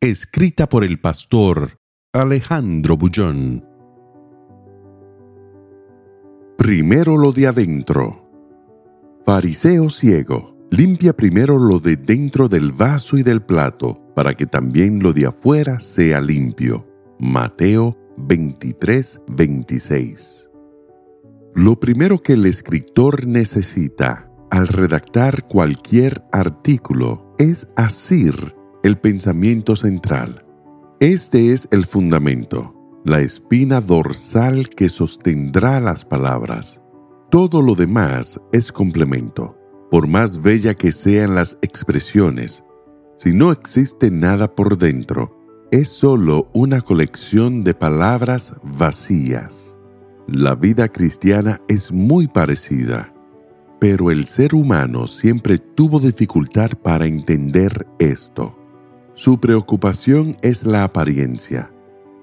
Escrita por el pastor Alejandro Bullón. Primero lo de adentro. Fariseo ciego, limpia primero lo de dentro del vaso y del plato, para que también lo de afuera sea limpio. Mateo 23, 26. Lo primero que el escritor necesita al redactar cualquier artículo es asir el pensamiento central. Este es el fundamento, la espina dorsal que sostendrá las palabras. Todo lo demás es complemento. Por más bella que sean las expresiones, si no existe nada por dentro, es solo una colección de palabras vacías. La vida cristiana es muy parecida, pero el ser humano siempre tuvo dificultad para entender esto. Su preocupación es la apariencia,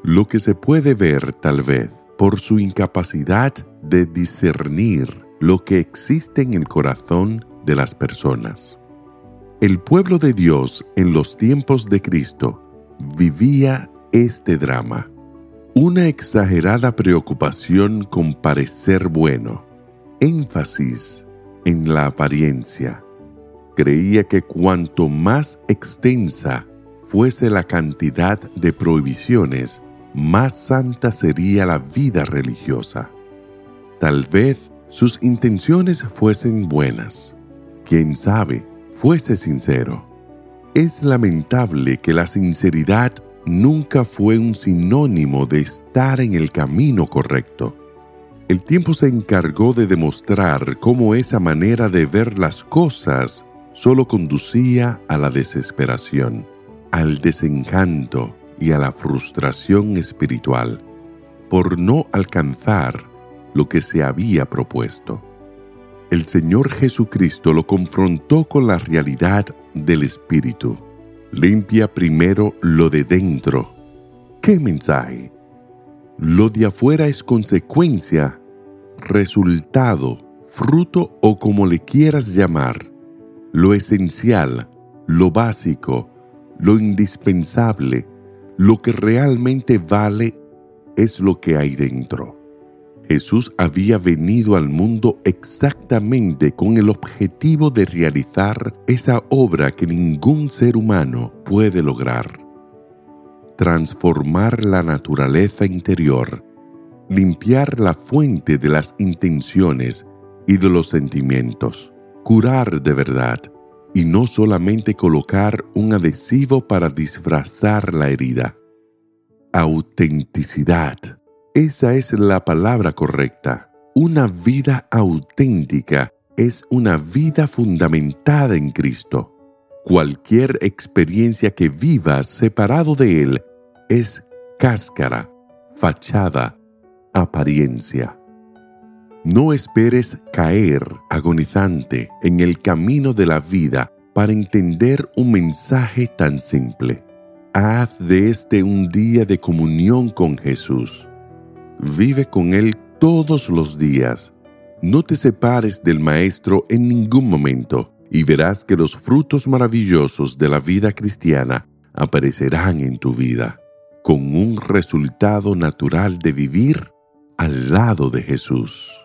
lo que se puede ver tal vez por su incapacidad de discernir lo que existe en el corazón de las personas. El pueblo de Dios en los tiempos de Cristo vivía este drama, una exagerada preocupación con parecer bueno, énfasis en la apariencia. Creía que cuanto más extensa fuese la cantidad de prohibiciones, más santa sería la vida religiosa. Tal vez sus intenciones fuesen buenas. Quién sabe, fuese sincero. Es lamentable que la sinceridad nunca fue un sinónimo de estar en el camino correcto. El tiempo se encargó de demostrar cómo esa manera de ver las cosas solo conducía a la desesperación al desencanto y a la frustración espiritual por no alcanzar lo que se había propuesto. El Señor Jesucristo lo confrontó con la realidad del Espíritu. Limpia primero lo de dentro. ¿Qué mensaje? Lo de afuera es consecuencia, resultado, fruto o como le quieras llamar. Lo esencial, lo básico, lo indispensable, lo que realmente vale es lo que hay dentro. Jesús había venido al mundo exactamente con el objetivo de realizar esa obra que ningún ser humano puede lograr. Transformar la naturaleza interior, limpiar la fuente de las intenciones y de los sentimientos, curar de verdad, y no solamente colocar un adhesivo para disfrazar la herida. Autenticidad. Esa es la palabra correcta. Una vida auténtica es una vida fundamentada en Cristo. Cualquier experiencia que vivas separado de Él es cáscara, fachada, apariencia. No esperes caer agonizante en el camino de la vida para entender un mensaje tan simple. Haz de este un día de comunión con Jesús. Vive con Él todos los días. No te separes del Maestro en ningún momento y verás que los frutos maravillosos de la vida cristiana aparecerán en tu vida, con un resultado natural de vivir al lado de Jesús.